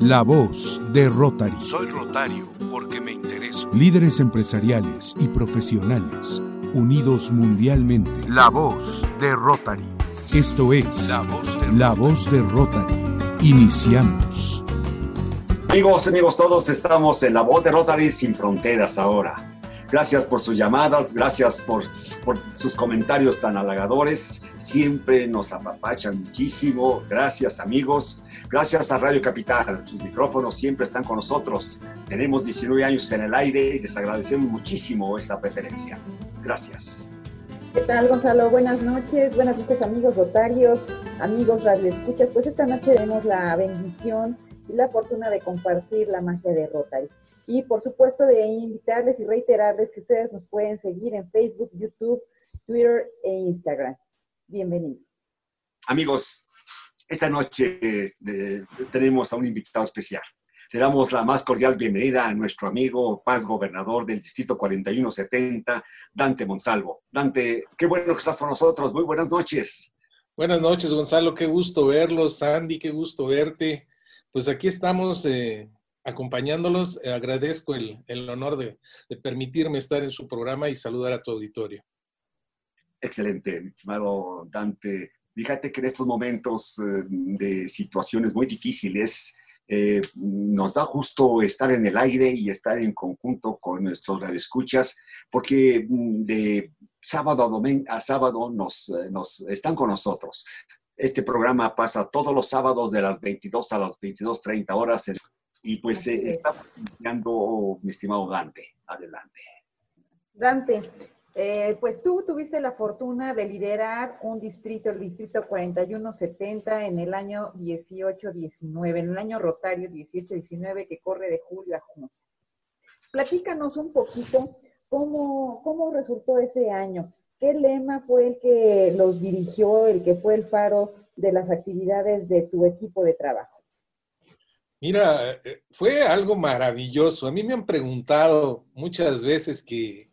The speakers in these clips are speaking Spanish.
La voz de Rotary. Soy Rotario porque me intereso. Líderes empresariales y profesionales unidos mundialmente. La voz de Rotary. Esto es La voz de La voz de Rotary. Iniciamos. Amigos, amigos todos, estamos en La Voz de Rotary sin fronteras ahora. Gracias por sus llamadas, gracias por, por sus comentarios tan halagadores. Siempre nos apapachan muchísimo. Gracias, amigos. Gracias a Radio Capital. Sus micrófonos siempre están con nosotros. Tenemos 19 años en el aire y les agradecemos muchísimo esta preferencia. Gracias. ¿Qué tal, Gonzalo? Buenas noches, buenas noches, amigos rotarios, amigos radioescuchas. Pues esta noche tenemos la bendición y la fortuna de compartir la magia de Rotary. Y por supuesto de invitarles y reiterarles que ustedes nos pueden seguir en Facebook, YouTube, Twitter e Instagram. Bienvenidos. Amigos, esta noche eh, tenemos a un invitado especial. Le damos la más cordial bienvenida a nuestro amigo Paz Gobernador del Distrito 4170, Dante Monsalvo. Dante, qué bueno que estás con nosotros. Muy buenas noches. Buenas noches, Gonzalo. Qué gusto verlos. Sandy, qué gusto verte. Pues aquí estamos eh, acompañándolos. Eh, agradezco el, el honor de, de, permitirme estar en su programa y saludar a tu auditorio. Excelente, estimado Dante. Fíjate que en estos momentos eh, de situaciones muy difíciles, eh, nos da justo estar en el aire y estar en conjunto con nuestros radioescuchas, porque mm, de sábado a, domingo, a sábado nos, nos están con nosotros. Este programa pasa todos los sábados de las 22 a las 22.30 horas en y pues eh, estamos iniciando, mi estimado Dante. Adelante. Dante, eh, pues tú tuviste la fortuna de liderar un distrito, el distrito 4170, en el año 18-19, en el año rotario 18-19 que corre de julio a junio. Platícanos un poquito cómo, cómo resultó ese año. ¿Qué lema fue el que los dirigió, el que fue el faro de las actividades de tu equipo de trabajo? Mira, eh, fue algo maravilloso. A mí me han preguntado muchas veces que,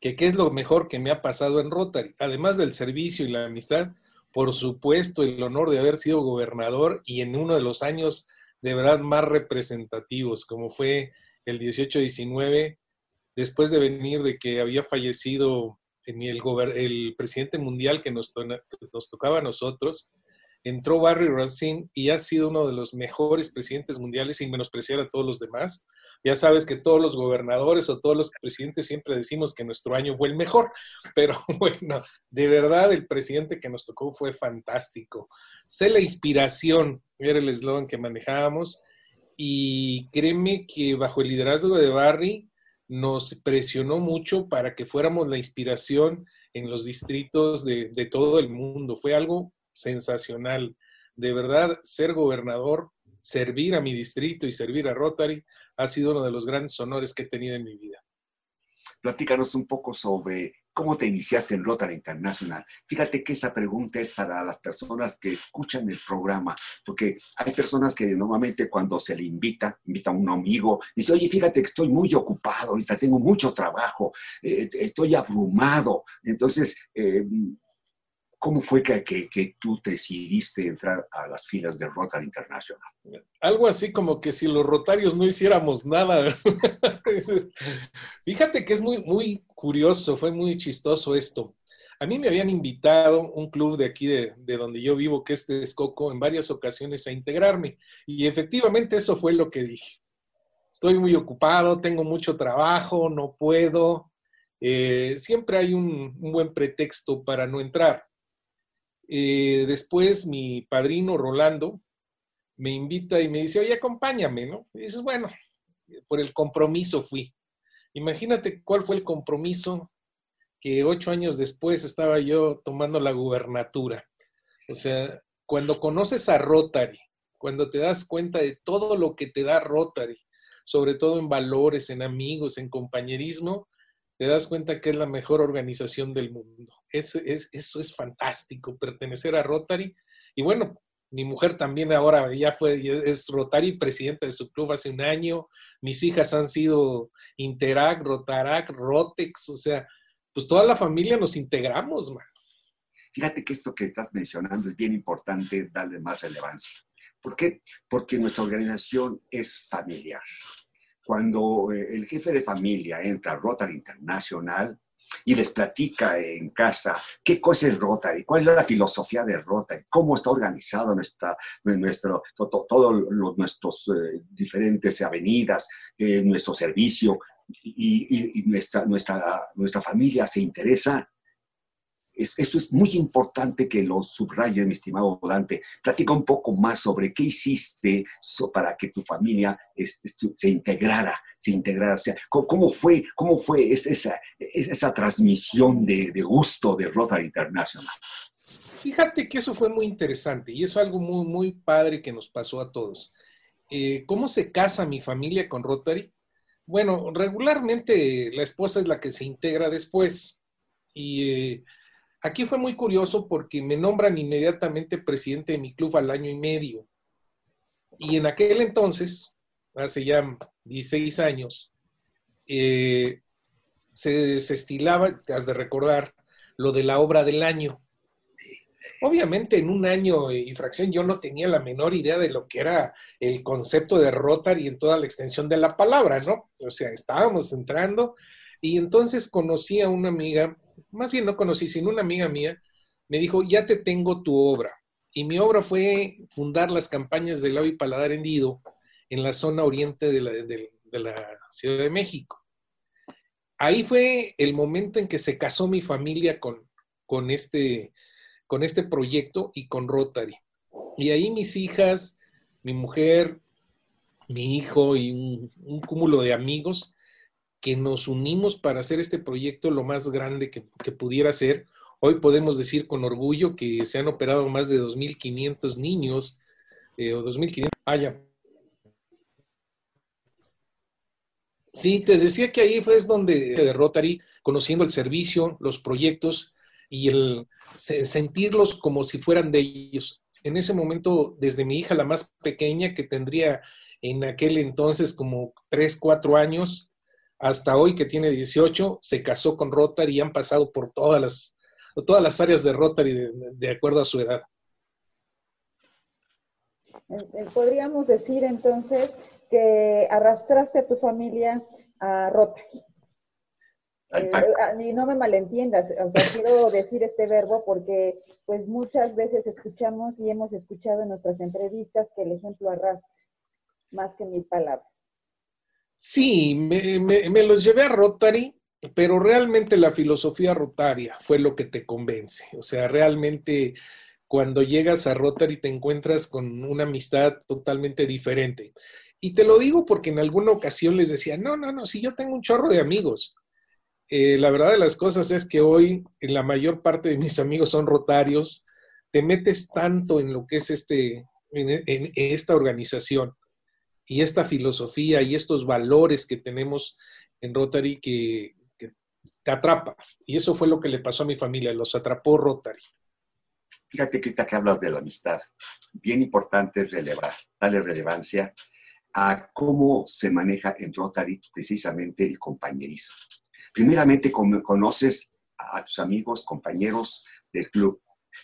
que, qué es lo mejor que me ha pasado en Rotary. Además del servicio y la amistad, por supuesto, el honor de haber sido gobernador y en uno de los años de verdad más representativos, como fue el 18-19, después de venir de que había fallecido el, el presidente mundial que nos, nos tocaba a nosotros, entró Barry Racine y ha sido uno de los mejores presidentes mundiales sin menospreciar a todos los demás. Ya sabes que todos los gobernadores o todos los presidentes siempre decimos que nuestro año fue el mejor, pero bueno, de verdad el presidente que nos tocó fue fantástico. Sé la inspiración, era el eslogan que manejábamos, y créeme que bajo el liderazgo de Barry nos presionó mucho para que fuéramos la inspiración en los distritos de, de todo el mundo. Fue algo sensacional. De verdad, ser gobernador, servir a mi distrito y servir a Rotary ha sido uno de los grandes honores que he tenido en mi vida. Platícanos un poco sobre cómo te iniciaste en Rotary International. Fíjate que esa pregunta es para las personas que escuchan el programa, porque hay personas que normalmente cuando se le invita, invita a un amigo, dice, oye, fíjate que estoy muy ocupado, ahorita tengo mucho trabajo, eh, estoy abrumado. Entonces, eh, ¿Cómo fue que, tú decidiste entrar a las filas de Rotary International? Algo así como que si los rotarios no hiciéramos nada. Fíjate que es muy, muy curioso, fue muy chistoso esto. A mí me habían invitado un club de aquí de, de donde yo vivo, que es Texcoco, en varias ocasiones a integrarme. Y efectivamente eso fue lo que dije. Estoy muy ocupado, tengo mucho trabajo, no puedo. Eh, siempre hay un buen pretexto para no entrar. Eh, después mi padrino Rolando me invita y me dice, oye, acompáñame, ¿no? Y dices, bueno, por el compromiso fui. Imagínate cuál fue el compromiso que ocho años después estaba yo tomando la gubernatura. O sea, cuando conoces a Rotary, cuando te das cuenta de todo lo que te da Rotary, sobre todo en valores, en amigos, en compañerismo, te das cuenta que es la mejor organización del mundo. Es, es, eso es fantástico, pertenecer a Rotary. Y bueno, mi mujer también ahora ya fue, es Rotary, presidenta de su club hace un año. Mis hijas han sido Interac, Rotarac, Rotex, o sea, pues toda la familia nos integramos, man. Fíjate que esto que estás mencionando es bien importante darle más relevancia ¿Por qué? Porque nuestra organización es familiar. Cuando eh, el jefe de familia entra a Rotary International, y les platica en casa qué cosa es Rotary, cuál es la filosofía de Rotary, cómo está organizado nuestra, nuestro, todos los, nuestros eh, diferentes avenidas, eh, nuestro servicio y, y, nuestra, nuestra, nuestra familia se interesa esto es muy importante que lo subraye, mi estimado Dante. Platica un poco más sobre qué hiciste para que tu familia se integrara, se integrara. O sea, ¿cómo, fue, cómo fue esa, esa transmisión de, gusto de Rotary International? Fíjate que eso fue muy interesante y eso es algo muy, muy padre que nos pasó a todos. Eh, ¿Cómo se casa mi familia con Rotary? Bueno, regularmente la esposa es la que se integra después y eh, Aquí fue muy curioso porque me nombran inmediatamente presidente de mi club al año y medio. Y en aquel entonces, hace ya 16 años, eh, se, se, estilaba, has de recordar, lo de la obra del año. Obviamente en un año y fracción yo no tenía la menor idea de lo que era el concepto de Rotary en toda la extensión de la palabra, ¿no? O sea, estábamos entrando y entonces conocí a una amiga más bien no conocí, sino una amiga mía, me dijo, ya te tengo tu obra. Y mi obra fue fundar las campañas del y paladar hendido en la zona oriente de la, Ciudad de México. Ahí fue el momento en que se casó mi familia con, con, este, con este proyecto y con Rotary. Y ahí mis hijas, mi mujer, mi hijo y un cúmulo de amigos que nos unimos para hacer este proyecto lo más grande que, pudiera ser. Hoy podemos decir con orgullo que se han operado más de 2.500 niños eh, o 2.500. Ah, Sí, te decía que ahí fue donde de Rotary, conociendo el servicio, los proyectos y el sentirlos como si fueran de ellos. En ese momento, desde mi hija, la más pequeña, que tendría en aquel entonces como 3, 4 años, hasta hoy que tiene 18, se casó con Rotary y han pasado por todas las, todas las áreas de Rotary de, acuerdo a su edad. Eh, eh, podríamos decir entonces que arrastraste a tu familia a Rotary. Eh, y no me malentiendas, quiero decir este verbo porque pues muchas veces escuchamos y hemos escuchado en nuestras entrevistas que el ejemplo arrastra más que mil palabras. Sí, me, los llevé a Rotary, pero realmente la filosofía rotaria fue lo que te convence. O sea, realmente cuando llegas a Rotary te encuentras con una amistad totalmente diferente. Y te lo digo porque en alguna ocasión les decía, no, no, no, si yo tengo un chorro de amigos. Eh, la verdad de las cosas es que hoy la mayor parte de mis amigos son rotarios. Te metes tanto en lo que es este, en esta organización y esta filosofía y estos valores que tenemos en Rotary que, te atrapa. Y eso fue lo que le pasó a mi familia, los atrapó Rotary. Fíjate que que hablas de la amistad, bien importante es relevar, darle relevancia a cómo se maneja en Rotary precisamente el compañerismo. Primeramente conoces a tus amigos, compañeros del club,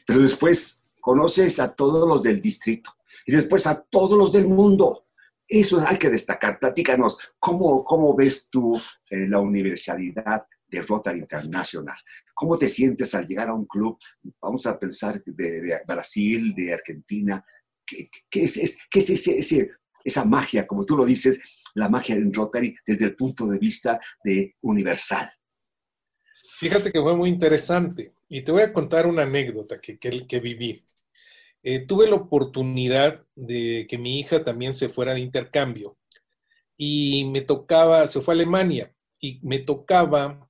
pero después conoces a todos los del distrito y después a todos los del mundo. Eso hay que destacar. Platícanos, ¿cómo, cómo ves tú eh, la universalidad de Rotary International? ¿Cómo te sientes al llegar a un club, vamos a pensar, de, Brasil, de Argentina? ¿Qué, es, ese, esa magia, como tú lo dices, la magia en Rotary desde el punto de vista de universal? Fíjate que fue muy interesante y te voy a contar una anécdota que, que viví. Eh, tuve la oportunidad de que mi hija también se fuera de intercambio y me tocaba, se fue a Alemania y me tocaba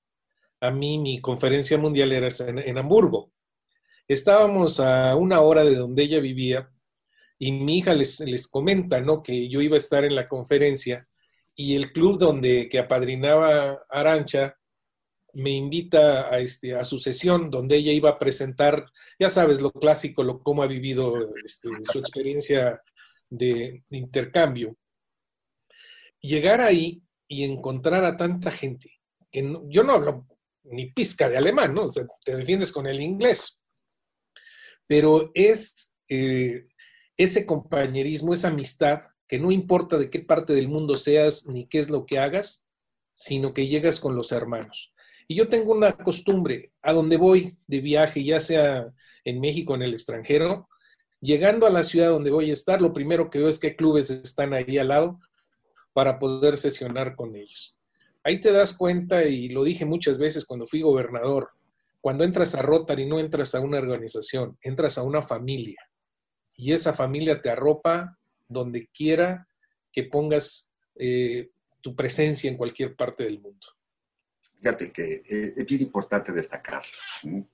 a mí, mi conferencia mundial era en, Hamburgo. Estábamos a una hora de donde ella vivía y mi hija les, les comenta, ¿no? Que yo iba a estar en la conferencia y el club donde que apadrinaba Arancha me invita a, este, a su sesión donde ella iba a presentar, ya sabes, lo clásico, lo, cómo ha vivido este, su experiencia de, intercambio. Llegar ahí y encontrar a tanta gente, que yo no hablo ni pizca de alemán, ¿no? te defiendes con el inglés, pero es, eh, ese compañerismo, esa amistad, que no importa de qué parte del mundo seas ni qué es lo que hagas, sino que llegas con los hermanos. Y yo tengo una costumbre, a donde voy de viaje, ya sea en México o en el extranjero, llegando a la ciudad donde voy a estar, lo primero que veo es qué clubes están ahí al lado para poder sesionar con ellos. Ahí te das cuenta, y lo dije muchas veces cuando fui gobernador, cuando entras a Rotary no entras a una organización, entras a una familia. Y esa familia te arropa donde quiera que pongas eh, tu presencia en cualquier parte del mundo. Fíjate que eh, es bien importante destacar. A mí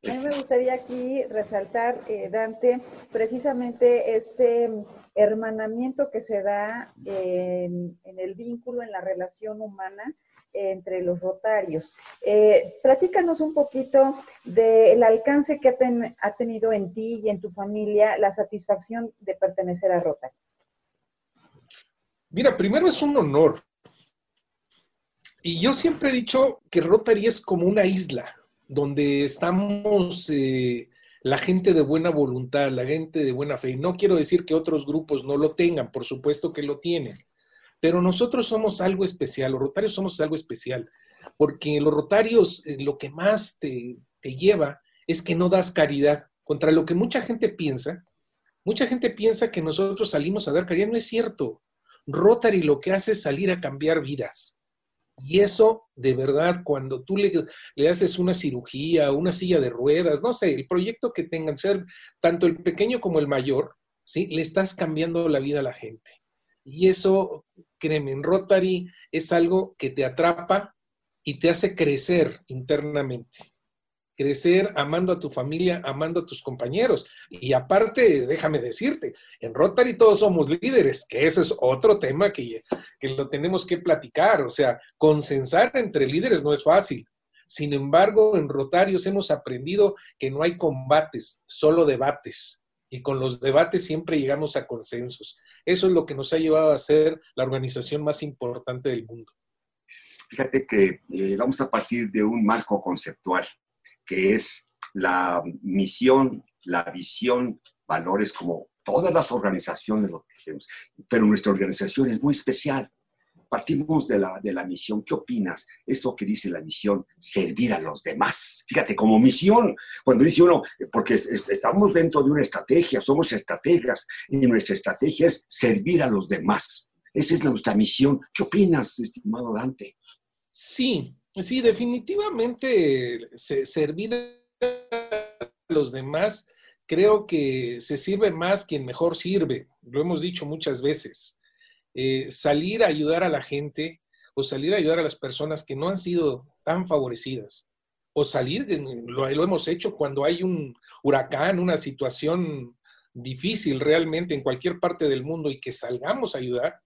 me gustaría aquí resaltar, eh, Dante, precisamente este hermanamiento que se da en, el vínculo, en la relación humana entre los rotarios. Eh, platícanos un poquito del alcance que ha, tenido en ti y en tu familia la satisfacción de pertenecer a Rotary. Mira, primero es un honor. Y yo siempre he dicho que Rotary es como una isla donde estamos eh, la gente de buena voluntad, la gente de buena fe. No quiero decir que otros grupos no lo tengan, por supuesto que lo tienen, pero nosotros somos algo especial, los rotarios somos algo especial, porque los rotarios eh, lo que más te, te lleva es que no das caridad, contra lo que mucha gente piensa. Mucha gente piensa que nosotros salimos a dar caridad, no es cierto. Rotary lo que hace es salir a cambiar vidas. Y eso, de verdad, cuando tú le, le, haces una cirugía, una silla de ruedas, no sé, el proyecto que tengan, ser tanto el pequeño como el mayor, ¿sí? Le estás cambiando la vida a la gente. Y eso, créeme, en Rotary es algo que te atrapa y te hace crecer internamente crecer amando a tu familia, amando a tus compañeros. Y aparte, déjame decirte, en Rotary todos somos líderes, que ese es otro tema que, que lo tenemos que platicar. O sea, consensar entre líderes no es fácil. Sin embargo, en Rotarios hemos aprendido que no hay combates, solo debates. Y con los debates siempre llegamos a consensos. Eso es lo que nos ha llevado a ser la organización más importante del mundo. Fíjate que eh, vamos a partir de un marco conceptual que es la misión, la visión, valores como todas las organizaciones lo tenemos, pero nuestra organización es muy especial. Partimos de la, de la misión. ¿Qué opinas? Eso que dice la misión, servir a los demás. Fíjate, como misión, cuando dice uno, porque estamos dentro de una estrategia, somos estrategas, y nuestra estrategia es servir a los demás. Esa es nuestra misión. ¿Qué opinas, estimado Dante? Sí, Sí, definitivamente servir a los demás, creo que se sirve más quien mejor sirve, lo hemos dicho muchas veces. Eh, salir a ayudar a la gente o salir a ayudar a las personas que no han sido tan favorecidas, o salir, lo, lo hemos hecho cuando hay un huracán, una situación difícil realmente en cualquier parte del mundo y que salgamos a ayudar,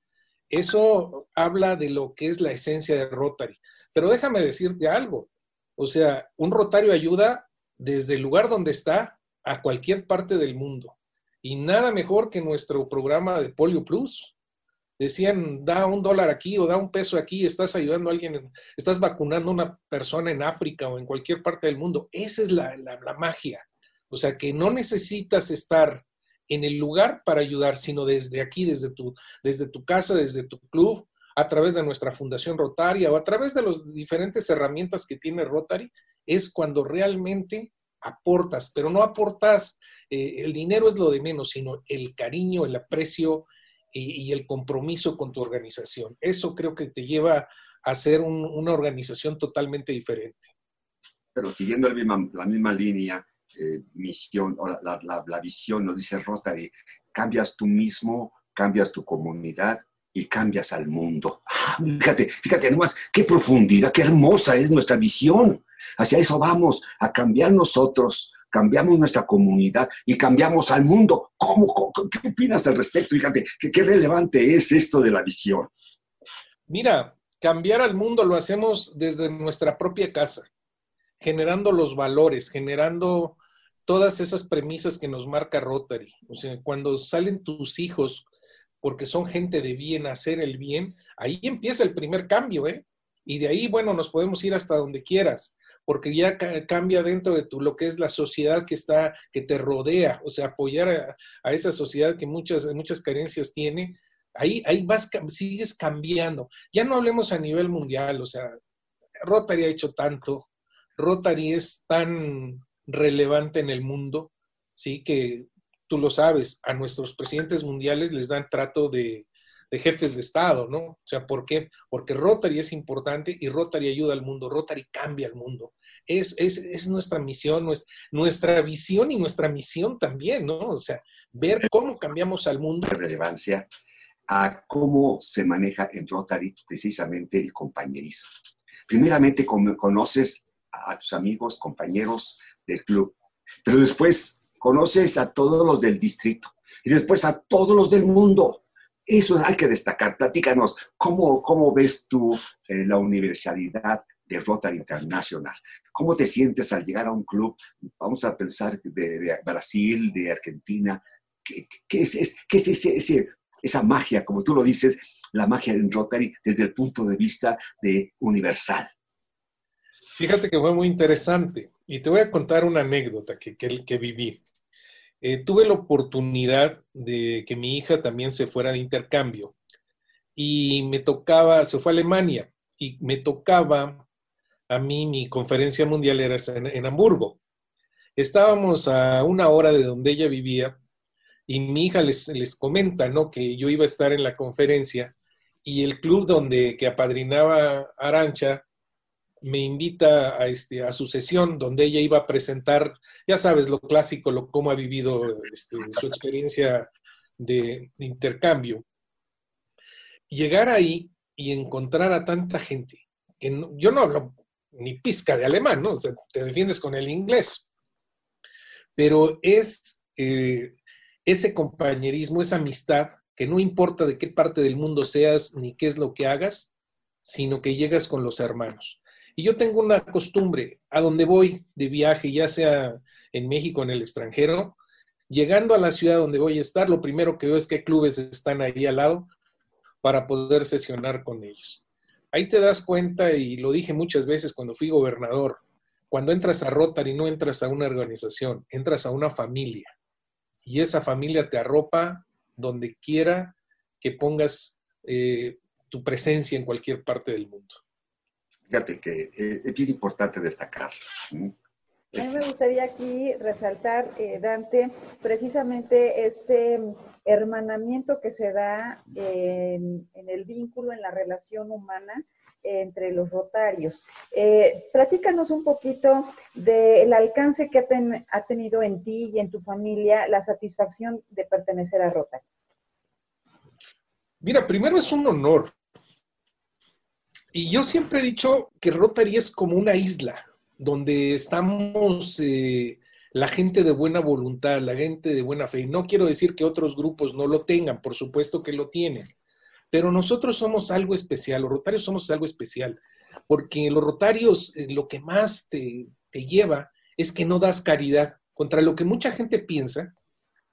eso habla de lo que es la esencia de Rotary. Pero déjame decirte algo. O sea, un rotario ayuda desde el lugar donde está a cualquier parte del mundo. Y nada mejor que nuestro programa de Polio Plus. Decían, da un dólar aquí o da un peso aquí, estás ayudando a alguien, estás vacunando a una persona en África o en cualquier parte del mundo. Esa es la, la magia. O sea, que no necesitas estar en el lugar para ayudar, sino desde aquí, desde tu, desde tu casa, desde tu club, a través de nuestra Fundación Rotaria o a través de las diferentes herramientas que tiene Rotary, es cuando realmente aportas, pero no aportas, eh, el dinero es lo de menos, sino el cariño, el aprecio y, el compromiso con tu organización. Eso creo que te lleva a ser una organización totalmente diferente. Pero siguiendo la misma, línea, eh, misión, o la, la visión, nos dice Rotary, cambias tú mismo, cambias tu comunidad, y cambias al mundo. Ah, fíjate, fíjate nomás qué profundidad, qué hermosa es nuestra visión. Hacia eso vamos, a cambiar nosotros, cambiamos nuestra comunidad y cambiamos al mundo. ¿Cómo, qué opinas al respecto? Fíjate, ¿qué, qué relevante es esto de la visión. Mira, cambiar al mundo lo hacemos desde nuestra propia casa, generando los valores, generando todas esas premisas que nos marca Rotary. O sea, cuando salen tus hijos porque son gente de bien, hacer el bien, ahí empieza el primer cambio, ¿eh? Y de ahí, bueno, nos podemos ir hasta donde quieras, porque ya cambia dentro de tu, lo que es la sociedad que está, que te rodea, o sea, apoyar a, esa sociedad que muchas, muchas carencias tiene, ahí, ahí vas, sigues cambiando. Ya no hablemos a nivel mundial, o sea, Rotary ha hecho tanto, Rotary es tan relevante en el mundo, sí, que tú lo sabes, a nuestros presidentes mundiales les dan trato de, de jefes de Estado, ¿no? O sea, ¿por qué? Porque Rotary es importante y Rotary ayuda al mundo, Rotary cambia el mundo. Es, es, es nuestra misión, nuestra, nuestra visión y nuestra misión también, ¿no? O sea, ver cómo cambiamos al mundo. Relevancia a cómo se maneja en Rotary precisamente el compañerismo. Primeramente conoces a tus amigos, compañeros del club, pero después conoces a todos los del distrito y después a todos los del mundo. Eso hay que destacar. Platícanos, ¿cómo, cómo ves tú eh, la universalidad de Rotary International? ¿Cómo te sientes al llegar a un club? Vamos a pensar de, Brasil, de Argentina. ¿Qué, es, es esa magia, como tú lo dices, la magia en Rotary desde el punto de vista de universal? Fíjate que fue muy interesante y te voy a contar una anécdota que, que viví. Eh, tuve la oportunidad de que mi hija también se fuera de intercambio y me tocaba, se fue a Alemania y me tocaba a mí, mi conferencia mundial era en, Hamburgo. Estábamos a una hora de donde ella vivía y mi hija les, les comenta, ¿no? Que yo iba a estar en la conferencia y el club donde que apadrinaba Arancha me invita a, este, a su sesión donde ella iba a presentar, ya sabes, lo clásico, lo, cómo ha vivido este, su experiencia de, intercambio. Llegar ahí y encontrar a tanta gente, que yo no hablo ni pizca de alemán, ¿no? Te defiendes con el inglés, pero es eh, ese compañerismo, esa amistad, que no importa de qué parte del mundo seas ni qué es lo que hagas, sino que llegas con los hermanos. Y yo tengo una costumbre, a donde voy de viaje, ya sea en México o en el extranjero, llegando a la ciudad donde voy a estar, lo primero que veo es qué clubes están ahí al lado para poder sesionar con ellos. Ahí te das cuenta, y lo dije muchas veces cuando fui gobernador, cuando entras a Rotary no entras a una organización, entras a una familia. Y esa familia te arropa donde quiera que pongas eh, tu presencia en cualquier parte del mundo. Fíjate que eh, es bien importante destacar. A mí me gustaría aquí resaltar, eh, Dante, precisamente este hermanamiento que se da en, el vínculo, en la relación humana entre los rotarios. Eh, platícanos un poquito del alcance que ha, tenido en ti y en tu familia la satisfacción de pertenecer a Rotary. Mira, primero es un honor y yo siempre he dicho que Rotary es como una isla donde estamos eh, la gente de buena voluntad, la gente de buena fe. No quiero decir que otros grupos no lo tengan, por supuesto que lo tienen, pero nosotros somos algo especial, los rotarios somos algo especial, porque los rotarios eh, lo que más te, te lleva es que no das caridad, contra lo que mucha gente piensa.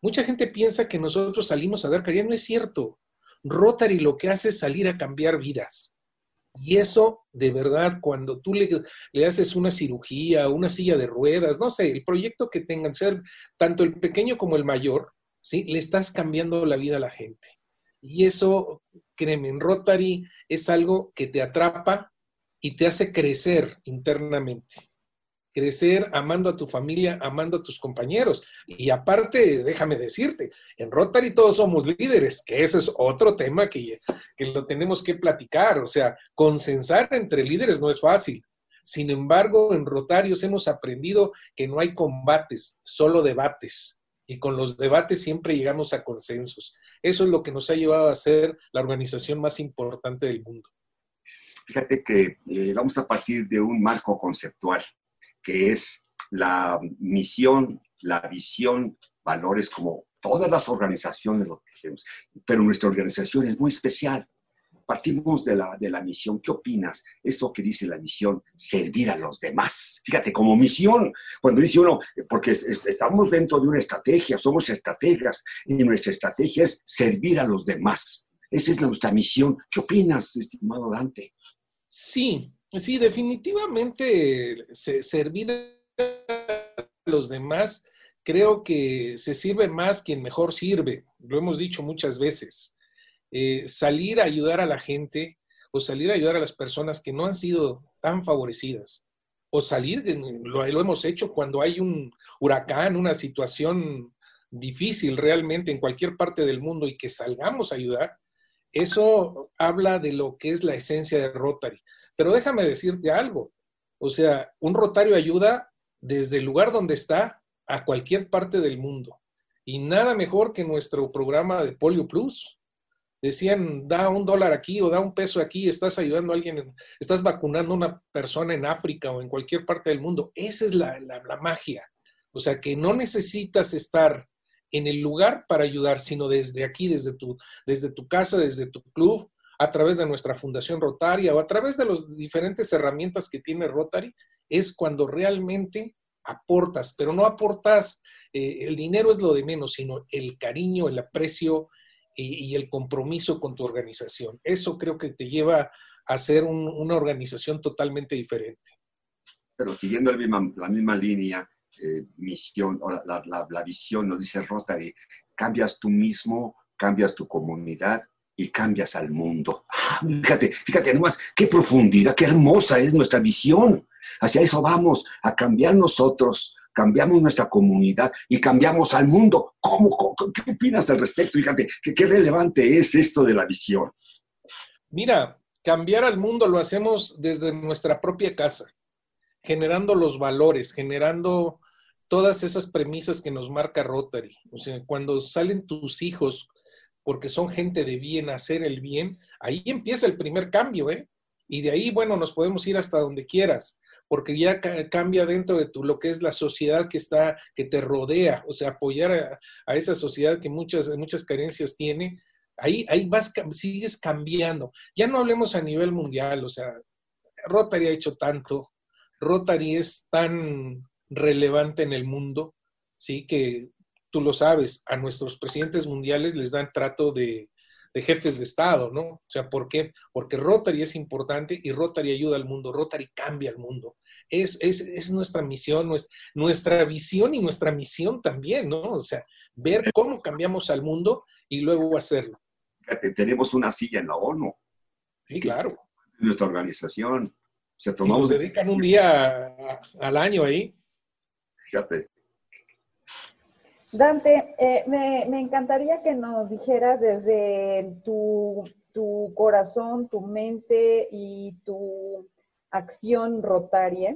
Mucha gente piensa que nosotros salimos a dar caridad, no es cierto. Rotary lo que hace es salir a cambiar vidas. Y eso, de verdad, cuando tú le, le, haces una cirugía, una silla de ruedas, no sé, el proyecto que tengan, ser tanto el pequeño como el mayor, ¿sí? Le estás cambiando la vida a la gente. Y eso, créeme, en Rotary es algo que te atrapa y te hace crecer internamente crecer amando a tu familia, amando a tus compañeros. Y aparte, déjame decirte, en Rotary todos somos líderes, que ese es otro tema que, que lo tenemos que platicar. O sea, consensar entre líderes no es fácil. Sin embargo, en Rotarios hemos aprendido que no hay combates, solo debates. Y con los debates siempre llegamos a consensos. Eso es lo que nos ha llevado a ser la organización más importante del mundo. Fíjate que eh, vamos a partir de un marco conceptual que es la misión, la visión, valores como todas las organizaciones lo tenemos, pero nuestra organización es muy especial. Partimos de la, de la misión. ¿Qué opinas? Eso que dice la misión, servir a los demás. Fíjate, como misión, cuando dice uno, porque estamos dentro de una estrategia, somos estrategas, y nuestra estrategia es servir a los demás. Esa es nuestra misión. ¿Qué opinas, estimado Dante? Sí, Sí, definitivamente servir a los demás, creo que se sirve más quien mejor sirve, lo hemos dicho muchas veces. Eh, salir a ayudar a la gente o salir a ayudar a las personas que no han sido tan favorecidas, o salir, lo, lo hemos hecho cuando hay un huracán, una situación difícil realmente en cualquier parte del mundo y que salgamos a ayudar, eso habla de lo que es la esencia de Rotary. Pero déjame decirte algo, o sea, un Rotario ayuda desde el lugar donde está a cualquier parte del mundo. Y nada mejor que nuestro programa de Polio Plus. Decían, da un dólar aquí o da un peso aquí, estás ayudando a alguien, estás vacunando a una persona en África o en cualquier parte del mundo. Esa es la, la magia. O sea, que no necesitas estar en el lugar para ayudar, sino desde aquí, desde tu, desde tu casa, desde tu club, a través de nuestra fundación Rotaria o a través de las diferentes herramientas que tiene Rotary, es cuando realmente aportas, pero no aportas, eh, el dinero es lo de menos, sino el cariño, el aprecio y, el compromiso con tu organización. Eso creo que te lleva a ser una organización totalmente diferente. Pero siguiendo la misma línea, eh, misión, o la, la, visión, nos dice Rotary, cambias tú mismo, cambias tu comunidad y cambias al mundo. Ah, fíjate, fíjate nomás, qué profundidad, qué hermosa es nuestra visión. Hacia eso vamos, a cambiar nosotros, cambiamos nuestra comunidad y cambiamos al mundo. ¿Cómo, qué opinas al respecto? Fíjate, ¿qué, qué relevante es esto de la visión. Mira, cambiar al mundo lo hacemos desde nuestra propia casa, generando los valores, generando todas esas premisas que nos marca Rotary. O sea, cuando salen tus hijos, porque son gente de bien, hacer el bien, ahí empieza el primer cambio, ¿eh? Y de ahí, bueno, nos podemos ir hasta donde quieras, porque ya cambia dentro de tu, lo que es la sociedad que está, que te rodea, o sea, apoyar a, esa sociedad que muchas, muchas carencias tiene, ahí, ahí vas, sigues cambiando. Ya no hablemos a nivel mundial, o sea, Rotary ha hecho tanto, Rotary es tan relevante en el mundo, ¿sí? Que tú lo sabes, a nuestros presidentes mundiales les dan trato de, jefes de Estado, ¿no? O sea, ¿por qué? Porque Rotary es importante y Rotary ayuda al mundo, Rotary cambia al mundo. Es, es, nuestra misión, nuestra, visión y nuestra misión también, ¿no? O sea, ver cómo cambiamos al mundo y luego hacerlo. Tenemos una silla en la ONU. Sí, claro. Nuestra organización. Se tomamos. nos dedican un día al año ahí. Dante, eh, me, encantaría que nos dijeras desde tu, corazón, tu mente y tu acción rotaria,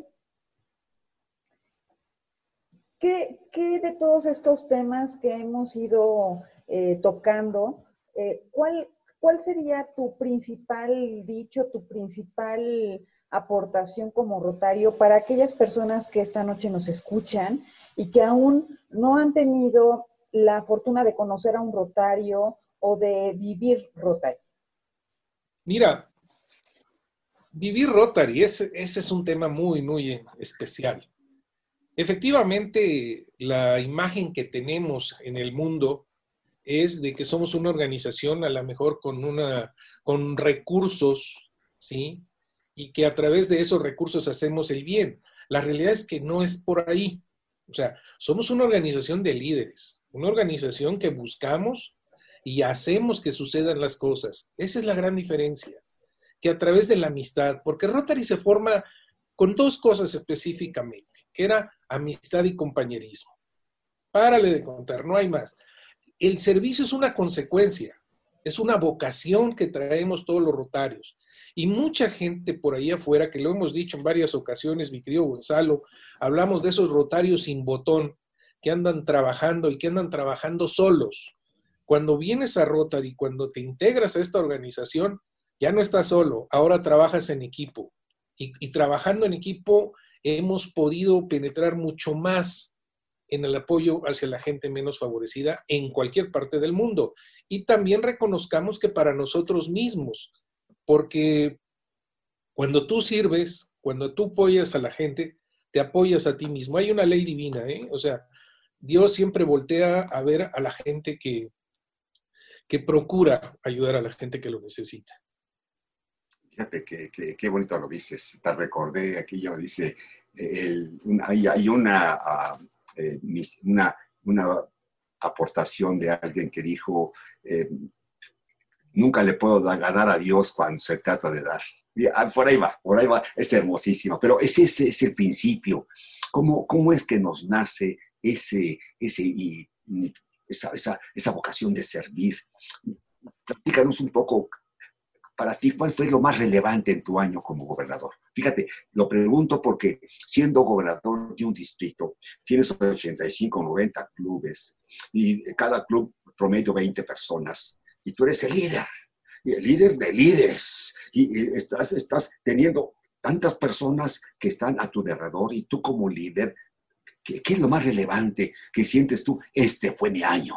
¿qué, de todos estos temas que hemos ido eh, tocando, eh, ¿cuál, ¿cuál sería tu principal dicho, tu principal aportación como rotario para aquellas personas que esta noche nos escuchan y que aún no han tenido la fortuna de conocer a un rotario o de vivir rotario? Mira, vivir Rotary, ese, ese, es un tema muy, muy especial. Efectivamente, la imagen que tenemos en el mundo es de que somos una organización a lo mejor con, una, con recursos, ¿sí? y que a través de esos recursos hacemos el bien. La realidad es que no es por ahí. O sea, somos una organización de líderes, una organización que buscamos y hacemos que sucedan las cosas. Esa es la gran diferencia, que a través de la amistad, porque Rotary se forma con dos cosas específicamente, que era amistad y compañerismo. Párale de contar, no hay más. El servicio es una consecuencia, es una vocación que traemos todos los rotarios. Y mucha gente por ahí afuera, que lo hemos dicho en varias ocasiones, mi querido Gonzalo, hablamos de esos rotarios sin botón que andan trabajando y que andan trabajando solos. Cuando vienes a Rotary, cuando te integras a esta organización, ya no estás solo, ahora trabajas en equipo. Y, y trabajando en equipo hemos podido penetrar mucho más en el apoyo hacia la gente menos favorecida en cualquier parte del mundo. Y también reconozcamos que para nosotros mismos, porque cuando tú sirves, cuando tú apoyas a la gente, te apoyas a ti mismo. Hay una ley divina, ¿eh? O sea, Dios siempre voltea a ver a la gente que, que procura ayudar a la gente que lo necesita. Fíjate qué bonito lo dices. Te recordé, aquí yo dice, hay, una, ah, eh, una, una, aportación de alguien que dijo, eh, nunca le puedo dar, ganar a Dios cuando se trata de dar. Ah, por ahí va, por ahí va, es hermosísimo, pero ese, ese es el principio. ¿Cómo, ¿Cómo es que nos nace ese, ese, y, esa, esa, esa vocación de servir? Platícanos un poco para ti, ¿cuál fue lo más relevante en tu año como gobernador? Fíjate, lo pregunto porque siendo gobernador de un distrito, tienes 85, 90 clubes y cada club promedio 20 personas y tú eres el líder, y el líder de líderes y estás, estás teniendo tantas personas que están a tu derredor y tú como líder, ¿qué, es lo más relevante que sientes tú? Este fue mi año.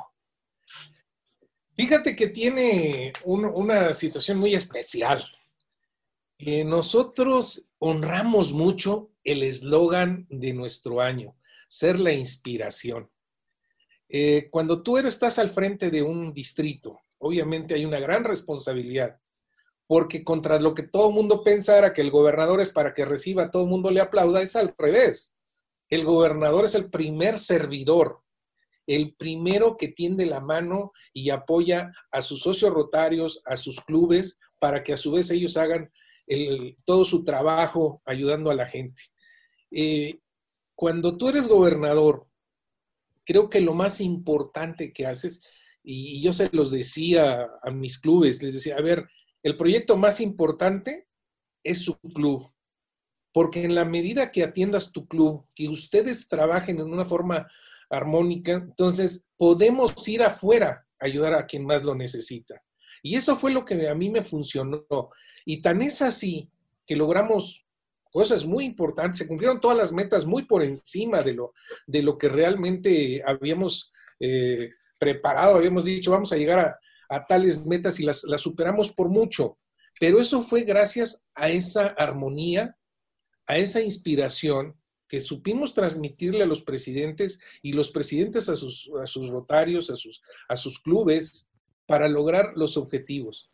Fíjate que tiene una situación muy especial. Eh, nosotros honramos mucho el eslogan de nuestro año, ser la inspiración. Eh, cuando tú estás al frente de un distrito, obviamente hay una gran responsabilidad, porque contra lo que todo el mundo pensara que el gobernador es para que reciba, todo el mundo le aplauda, es al revés. El gobernador es el primer servidor, el primero que tiende la mano y apoya a sus socios rotarios, a sus clubes, para que a su vez ellos hagan todo su trabajo ayudando a la gente. Eh, cuando tú eres gobernador, creo que lo más importante que haces, y yo se los decía a mis clubes, les decía, a ver, el proyecto más importante es su club, porque en la medida que atiendas tu club, que ustedes trabajen en una forma armónica, entonces podemos ir afuera a ayudar a quien más lo necesita. Y eso fue lo que a mí me funcionó. Y tan es así que logramos cosas muy importantes, se cumplieron todas las metas muy por encima de lo, de lo que realmente habíamos eh, preparado, habíamos dicho, vamos a llegar a, tales metas y las, superamos por mucho. Pero eso fue gracias a esa armonía, a esa inspiración que supimos transmitirle a los presidentes y los presidentes a sus, rotarios, a sus, clubes, para lograr los objetivos.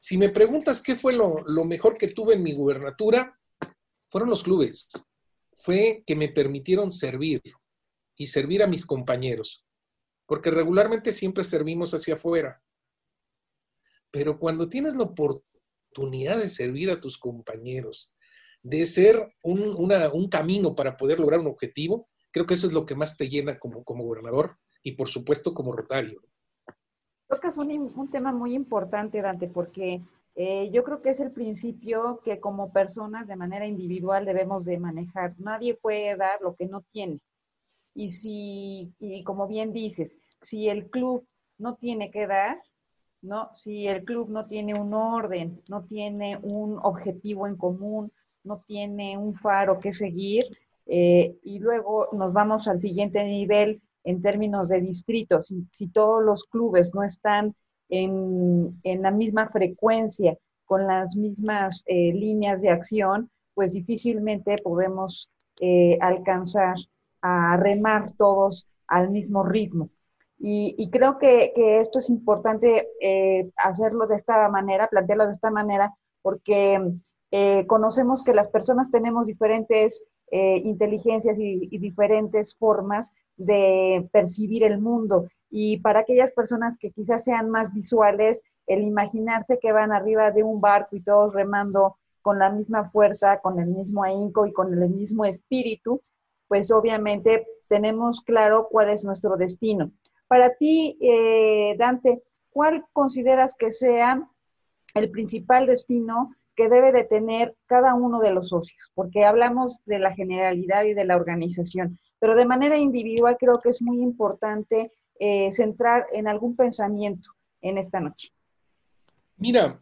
Si me preguntas qué fue lo mejor que tuve en mi gubernatura, fueron los clubes. Fue que me permitieron servir y servir a mis compañeros, porque regularmente siempre servimos hacia afuera. Pero cuando tienes la oportunidad de servir a tus compañeros, de ser un, camino para poder lograr un objetivo, creo que eso es lo que más te llena como, como gobernador y por supuesto como rotario. Tocas un, un tema muy importante, Dante, porque eh, yo creo que es el principio que como personas de manera individual debemos de manejar. Nadie puede dar lo que no tiene. Y si, y como bien dices, si el club no tiene que dar, ¿no? Si el club no tiene un orden, no tiene un objetivo en común, no tiene un faro que seguir. Eh, y luego nos vamos al siguiente nivel en términos de distritos. Si, todos los clubes no están en, la misma frecuencia, con las mismas eh, líneas de acción, pues difícilmente podemos eh, alcanzar a remar todos al mismo ritmo. Y, creo que, esto es importante hacerlo de esta manera, plantearlo de esta manera, porque eh, conocemos que las personas tenemos diferentes eh, inteligencias y, diferentes formas de percibir el mundo. Y para aquellas personas que quizás sean más visuales, el imaginarse que van arriba de un barco y todos remando con la misma fuerza, con el mismo ahínco y con el mismo espíritu, pues obviamente tenemos claro cuál es nuestro destino. Para ti, eh, Dante, ¿cuál consideras que sea el principal destino que debe de tener cada uno de los socios, porque hablamos de la generalidad y de la organización, pero de manera individual creo que es muy importante eh, centrar en algún pensamiento en esta noche. Mira,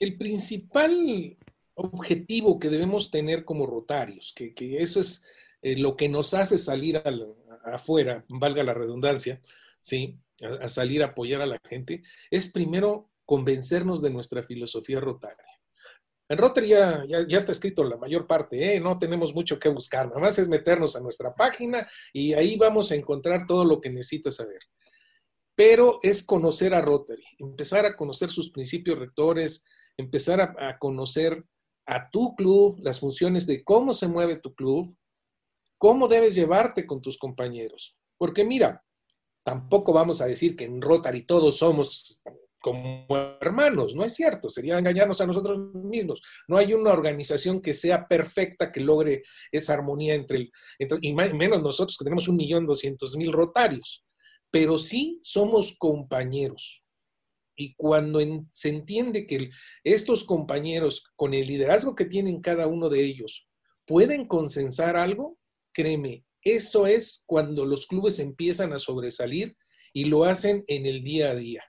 el principal objetivo que debemos tener como rotarios, que, eso es eh, lo que nos hace salir afuera, valga la redundancia, ¿sí? a salir a apoyar a la gente, es primero convencernos de nuestra filosofía rotaria. En Rotary ya, está escrito la mayor parte, ¿eh? no tenemos mucho que buscar, nada más es meternos a nuestra página y ahí vamos a encontrar todo lo que necesitas saber. pero es conocer a Rotary, empezar a conocer sus principios rectores, empezar a conocer a tu club, las funciones de cómo se mueve tu club, cómo debes llevarte con tus compañeros. Porque mira, tampoco vamos a decir que en Rotary todos somos como hermanos, no es cierto, sería engañarnos a nosotros mismos. No hay una organización que sea perfecta, que logre esa armonía entre, el, entre y menos nosotros que tenemos un millón doscientos mil rotarios, pero sí somos compañeros. Y cuando se entiende que estos compañeros, con el liderazgo que tienen cada uno de ellos, pueden consensar algo, créeme, eso es cuando los clubes empiezan a sobresalir y lo hacen en el día a día.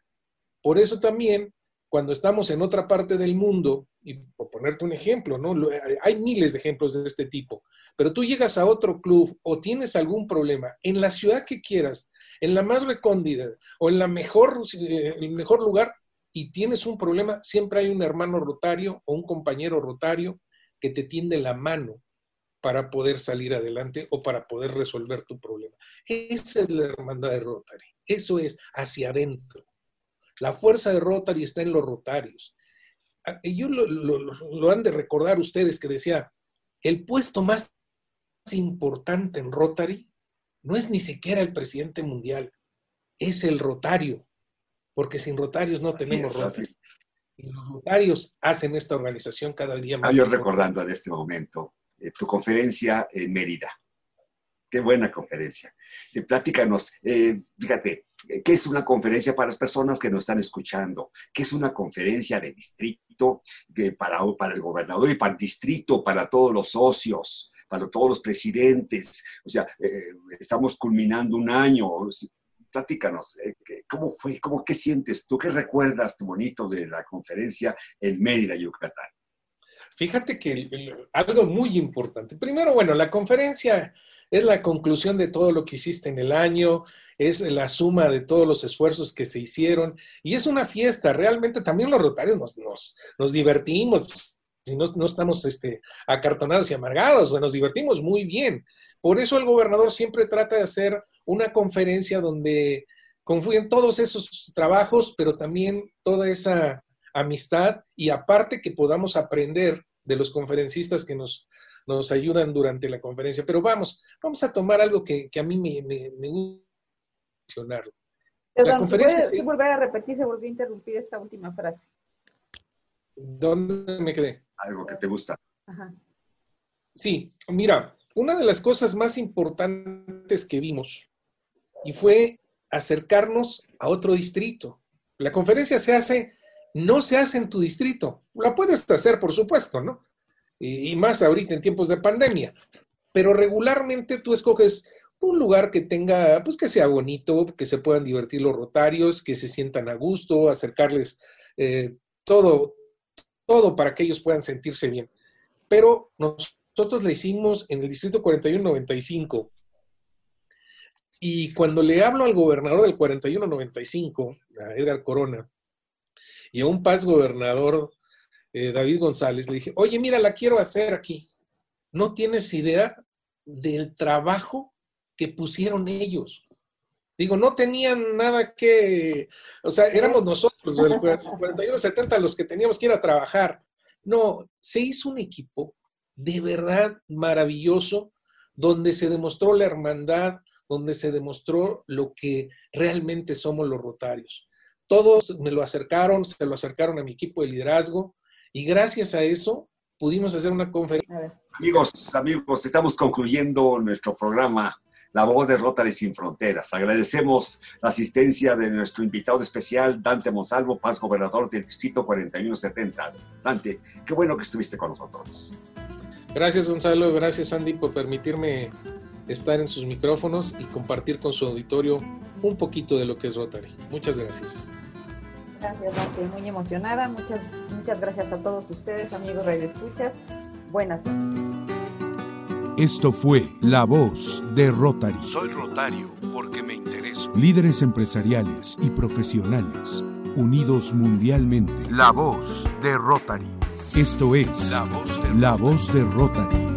Por eso también, cuando estamos en otra parte del mundo, y por ponerte un ejemplo, ¿no? Hay miles de ejemplos de este tipo, pero tú llegas a otro club o tienes algún problema en la ciudad que quieras, en la más recóndida o en la mejor, eh, el mejor lugar y tienes un problema, siempre hay un hermano rotario o un compañero rotario que te tiende la mano para poder salir adelante o para poder resolver tu problema. Esa es la hermandad de Rotary. Eso es hacia adentro. La fuerza de Rotary está en los rotarios. Ah, yo lo, han de recordar ustedes que decía, el puesto más importante en Rotary no es ni siquiera el presidente mundial, es el rotario, porque sin rotarios no tenemos Rotary. Y los rotarios hacen esta organización cada día más. Ah, yo recordando en este momento eh, tu conferencia en Mérida. Qué buena conferencia. Eh, platícanos, eh, fíjate, eh, ¿qué es una conferencia para las personas que nos están escuchando? ¿Qué es una conferencia de distrito para, para el gobernador y para el distrito, para todos los socios, para todos los presidentes? O sea, estamos culminando un año. Platícanos, ¿cómo fue? ¿Cómo, ¿Qué sientes tú? ¿Qué recuerdas bonito de la conferencia en Mérida, Yucatán? Fíjate que algo muy importante. Primero, bueno, la conferencia es la conclusión de todo lo que hiciste en el año, es la suma de todos los esfuerzos que se hicieron y es una fiesta. Realmente también los rotarios nos, divertimos, si no, no, estamos este, acartonados y amargados, nos divertimos muy bien. Por eso el gobernador siempre trata de hacer una conferencia donde confluyen todos esos trabajos, pero también toda esa amistad y aparte que podamos aprender de los conferencistas que nos, nos ayudan durante la conferencia. Pero vamos, vamos a tomar algo que, a mí me, me, gusta mencionarlo. la conferencia... ¿puedo, volver a repetir, se volvió a interrumpir esta última frase. ¿Dónde me quedé? Algo que te gusta. Ajá. Sí, mira, una de las cosas más importantes que vimos y fue acercarnos a otro distrito. La conferencia se hace no se hace en tu distrito. La puedes hacer, por supuesto, ¿no? Y, más ahorita en tiempos de pandemia. Pero regularmente tú escoges un lugar que tenga, pues que sea bonito, que se puedan divertir los rotarios, que se sientan a gusto, acercarles eh, todo, todo para que ellos puedan sentirse bien. Pero nosotros le hicimos en el distrito 4195. Y cuando le hablo al gobernador del 4195, a Edgar Corona, y a un paz gobernador, eh, David González, le dije, oye, mira, la quiero hacer aquí. No tienes idea del trabajo que pusieron ellos. Digo, no tenían nada que, o sea, éramos nosotros, del 41-70, los que teníamos que ir a trabajar. No, se hizo un equipo de verdad maravilloso, donde se demostró la hermandad, donde se demostró lo que realmente somos los rotarios. Todos me lo acercaron, se lo acercaron a mi equipo de liderazgo y gracias a eso pudimos hacer una conferencia. Amigos, amigos, estamos concluyendo nuestro programa La Voz de Rotary Sin Fronteras. Agradecemos la asistencia de nuestro invitado especial, Dante Monsalvo, Paz Gobernador del Distrito 4170. Dante, qué bueno que estuviste con nosotros. Gracias, Gonzalo. Gracias, Andy, por permitirme estar en sus micrófonos y compartir con su auditorio un poquito de lo que es Rotary. Muchas gracias. Gracias, Dante. Muy emocionada. Muchas, muchas gracias a todos ustedes, amigos Radio Escuchas. Buenas noches. Esto fue La Voz de Rotary. Soy Rotario porque me intereso. Líderes empresariales y profesionales unidos mundialmente. La Voz de Rotary. Esto es La Voz de, La voz de Rotary.